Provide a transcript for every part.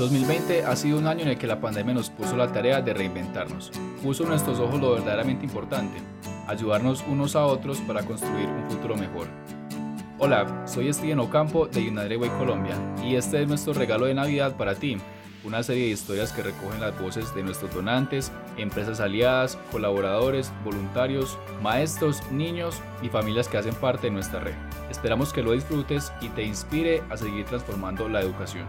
2020 ha sido un año en el que la pandemia nos puso la tarea de reinventarnos. Puso en nuestros ojos lo verdaderamente importante, ayudarnos unos a otros para construir un futuro mejor. Hola, soy Steven Ocampo de United Way Colombia y este es nuestro regalo de Navidad para ti, una serie de historias que recogen las voces de nuestros donantes, empresas aliadas, colaboradores, voluntarios, maestros, niños y familias que hacen parte de nuestra red. Esperamos que lo disfrutes y te inspire a seguir transformando la educación.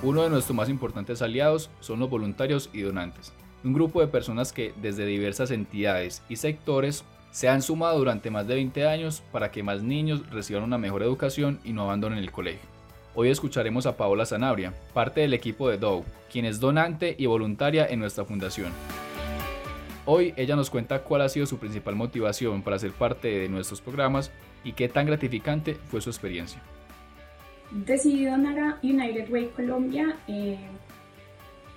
Uno de nuestros más importantes aliados son los voluntarios y donantes, un grupo de personas que desde diversas entidades y sectores se han sumado durante más de 20 años para que más niños reciban una mejor educación y no abandonen el colegio. Hoy escucharemos a Paola Zanabria, parte del equipo de DOW, quien es donante y voluntaria en nuestra fundación. Hoy ella nos cuenta cuál ha sido su principal motivación para ser parte de nuestros programas y qué tan gratificante fue su experiencia. Decidí donar a United Way Colombia eh,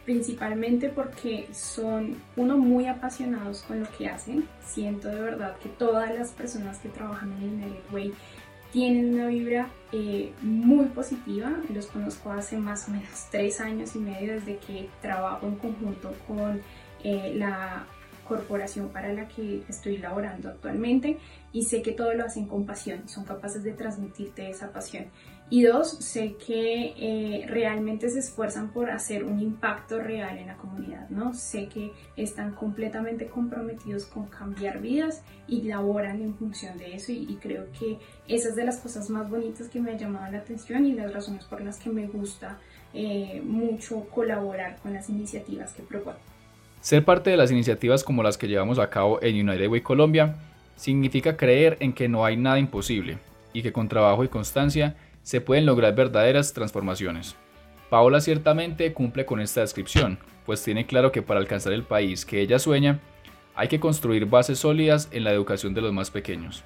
principalmente porque son, uno, muy apasionados con lo que hacen. Siento de verdad que todas las personas que trabajan en United Way tienen una vibra eh, muy positiva. Los conozco hace más o menos tres años y medio desde que trabajo en conjunto con eh, la corporación para la que estoy laborando actualmente y sé que todo lo hacen con pasión, son capaces de transmitirte esa pasión. Y dos, sé que eh, realmente se esfuerzan por hacer un impacto real en la comunidad, ¿no? Sé que están completamente comprometidos con cambiar vidas y laboran en función de eso y, creo que esas de las cosas más bonitas que me han llamado la atención y las razones por las que me gusta eh, mucho colaborar con las iniciativas que propongo. Ser parte de las iniciativas como las que llevamos a cabo en United Way Colombia significa creer en que no hay nada imposible y que con trabajo y constancia se pueden lograr verdaderas transformaciones. Paola ciertamente cumple con esta descripción, pues tiene claro que para alcanzar el país que ella sueña, hay que construir bases sólidas en la educación de los más pequeños.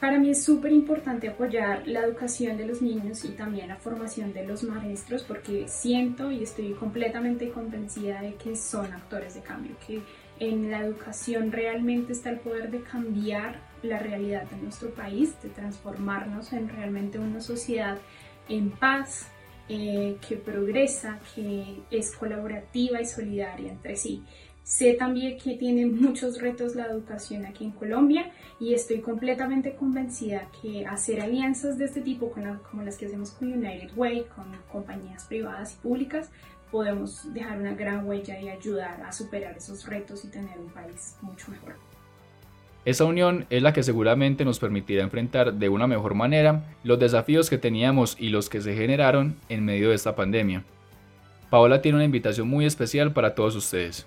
Para mí es súper importante apoyar la educación de los niños y también la formación de los maestros porque siento y estoy completamente convencida de que son actores de cambio, que en la educación realmente está el poder de cambiar la realidad de nuestro país, de transformarnos en realmente una sociedad en paz, eh, que progresa, que es colaborativa y solidaria entre sí. Sé también que tiene muchos retos la educación aquí en Colombia y estoy completamente convencida que hacer alianzas de este tipo como las que hacemos con United Way, con compañías privadas y públicas, podemos dejar una gran huella y ayudar a superar esos retos y tener un país mucho mejor. Esa unión es la que seguramente nos permitirá enfrentar de una mejor manera los desafíos que teníamos y los que se generaron en medio de esta pandemia. Paola tiene una invitación muy especial para todos ustedes.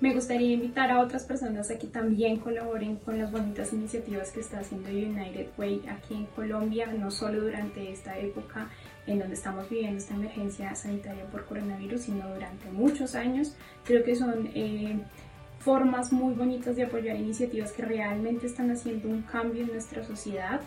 Me gustaría invitar a otras personas a que también colaboren con las bonitas iniciativas que está haciendo United Way aquí en Colombia, no solo durante esta época en donde estamos viviendo esta emergencia sanitaria por coronavirus, sino durante muchos años. Creo que son eh, formas muy bonitas de apoyar iniciativas que realmente están haciendo un cambio en nuestra sociedad.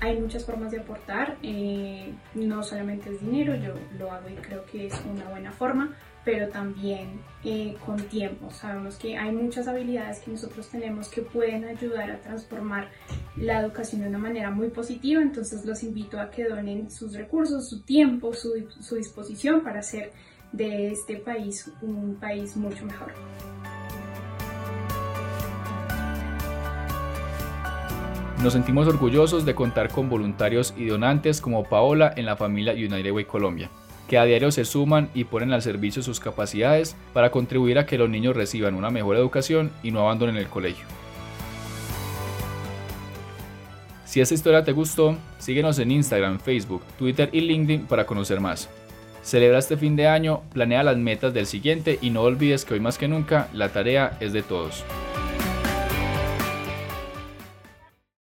Hay muchas formas de aportar, eh, no solamente es dinero, yo lo hago y creo que es una buena forma, pero también eh, con tiempo. Sabemos que hay muchas habilidades que nosotros tenemos que pueden ayudar a transformar la educación de una manera muy positiva, entonces los invito a que donen sus recursos, su tiempo, su, su disposición para hacer de este país un país mucho mejor. Nos sentimos orgullosos de contar con voluntarios y donantes como Paola en la familia United Way Colombia que a diario se suman y ponen al servicio sus capacidades para contribuir a que los niños reciban una mejor educación y no abandonen el colegio. Si esta historia te gustó, síguenos en Instagram, Facebook, Twitter y LinkedIn para conocer más. Celebra este fin de año, planea las metas del siguiente y no olvides que hoy más que nunca la tarea es de todos.